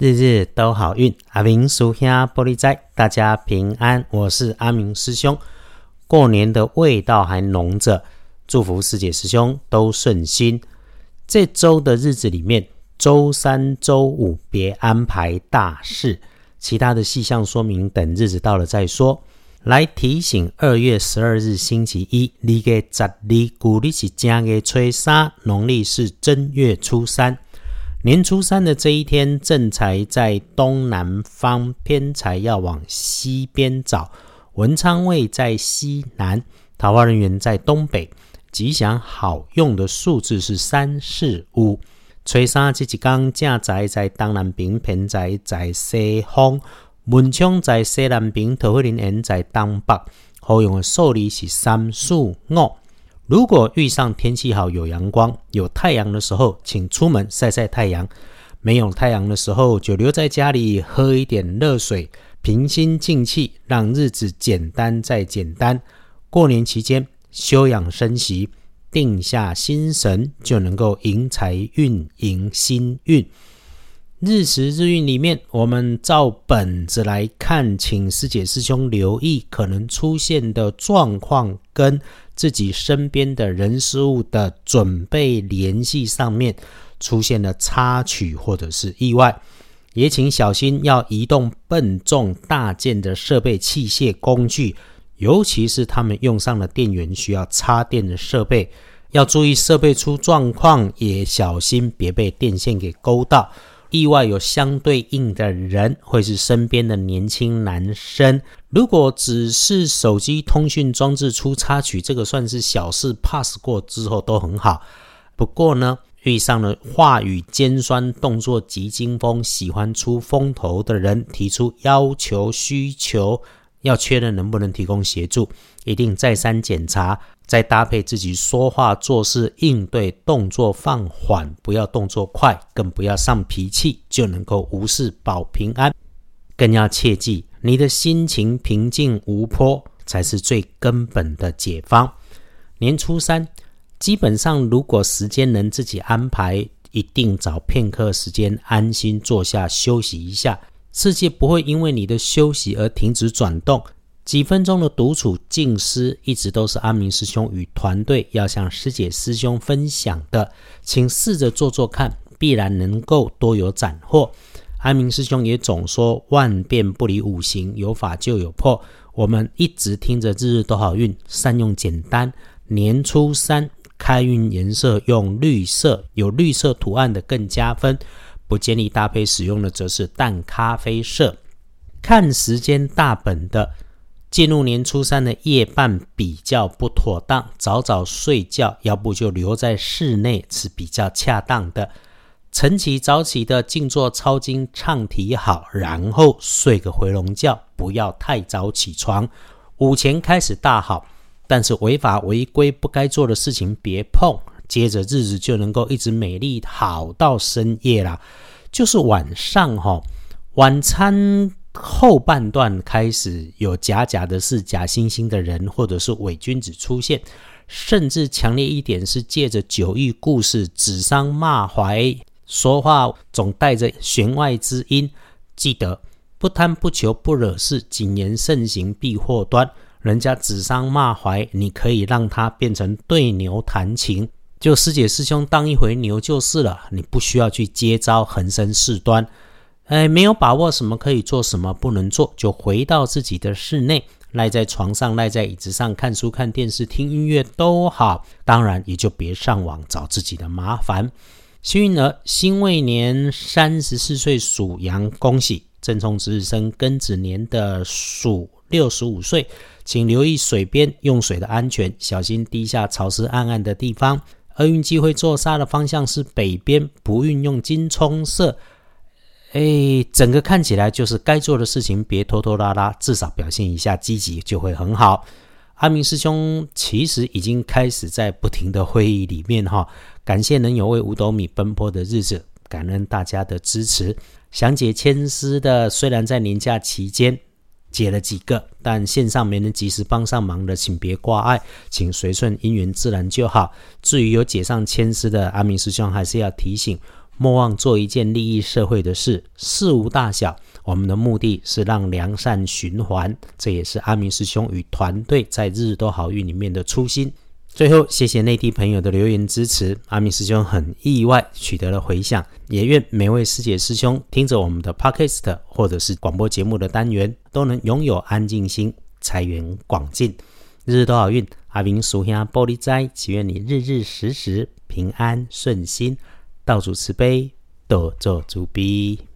日日都好运，阿明叔兄玻璃仔，大家平安。我是阿明师兄。过年的味道还浓着，祝福师姐师兄都顺心。这周的日子里面，周三、周五别安排大事，其他的细项说明等日子到了再说。来提醒，二月十二日星期一，你个十二古历是正月初三，农历是正月初三。年初三的这一天，正财在东南方，偏财要往西边找。文昌位在西南，桃花人员在东北。吉祥好用的数字是三四五。吹沙这几缸正财在东南边，偏财在西方。文昌在西南边，桃花人缘在东北。好用的数字是三四五。如果遇上天气好、有阳光、有太阳的时候，请出门晒晒太阳；没有太阳的时候，就留在家里喝一点热水，平心静气，让日子简单再简单。过年期间休养生息，定下心神，就能够迎财运、迎新运。日时日运里面，我们照本子来看，请师姐师兄留意可能出现的状况跟自己身边的人事物的准备联系上面出现了插曲或者是意外，也请小心要移动笨重大件的设备器械工具，尤其是他们用上了电源需要插电的设备，要注意设备出状况，也小心别被电线给勾到。意外有相对应的人，会是身边的年轻男生。如果只是手机通讯装置出插曲，这个算是小事，pass 过之后都很好。不过呢，遇上了话语尖酸、动作急惊风、喜欢出风头的人，提出要求需求，要确认能不能提供协助，一定再三检查。再搭配自己说话做事应对动作放缓，不要动作快，更不要上脾气，就能够无事保平安。更要切记，你的心情平静无波，才是最根本的解方。年初三，基本上如果时间能自己安排，一定找片刻时间安心坐下休息一下。世界不会因为你的休息而停止转动。几分钟的独处静思，一直都是阿明师兄与团队要向师姐师兄分享的，请试着做做看，必然能够多有斩获。阿明师兄也总说万变不离五行，有法就有破。我们一直听着日日都好运，善用简单。年初三开运颜色用绿色，有绿色图案的更加分。不建议搭配使用的则是淡咖啡色。看时间大本的。进入年初三的夜半比较不妥当，早早睡觉，要不就留在室内是比较恰当的。晨起早起的静坐抄经唱题好，然后睡个回笼觉，不要太早起床。午前开始大好，但是违法违规不该做的事情别碰，接着日子就能够一直美丽好到深夜啦。就是晚上哈，晚餐。后半段开始有假假的事、假惺惺的人，或者是伪君子出现，甚至强烈一点是借着酒意故事指桑骂槐，说话总带着弦外之音。记得不贪不求不惹事，谨言慎行避祸端。人家指桑骂槐，你可以让他变成对牛弹琴，就师姐师兄当一回牛就是了。你不需要去接招，横生事端。哎，没有把握什么可以做，什么不能做，就回到自己的室内，赖在床上，赖在椅子上看书、看电视、听音乐都好。当然，也就别上网找自己的麻烦。幸运儿，辛未年三十四岁属羊，恭喜！正冲值日生庚子年的属六十五岁，请留意水边用水的安全，小心低下潮湿暗暗的地方。厄运机会坐煞的方向是北边，不运用金冲色。哎，整个看起来就是该做的事情，别拖拖拉拉，至少表现一下积极就会很好。阿明师兄其实已经开始在不停的会议里面哈，感谢能有为五斗米奔波的日子，感恩大家的支持。想解千丝的，虽然在年假期间解了几个，但线上没能及时帮上忙的，请别挂碍，请随顺因缘自然就好。至于有解上千丝的，阿明师兄还是要提醒。莫忘做一件利益社会的事，事无大小。我们的目的是让良善循环，这也是阿明师兄与团队在日日都好运里面的初心。最后，谢谢内地朋友的留言支持，阿明师兄很意外取得了回响，也愿每位师姐师兄听着我们的 podcast 或者是广播节目的单元，都能拥有安静心，财源广进，日日都好运。阿明属下玻璃斋，祈愿你日日时时平安顺心，道主慈悲，多做主逼。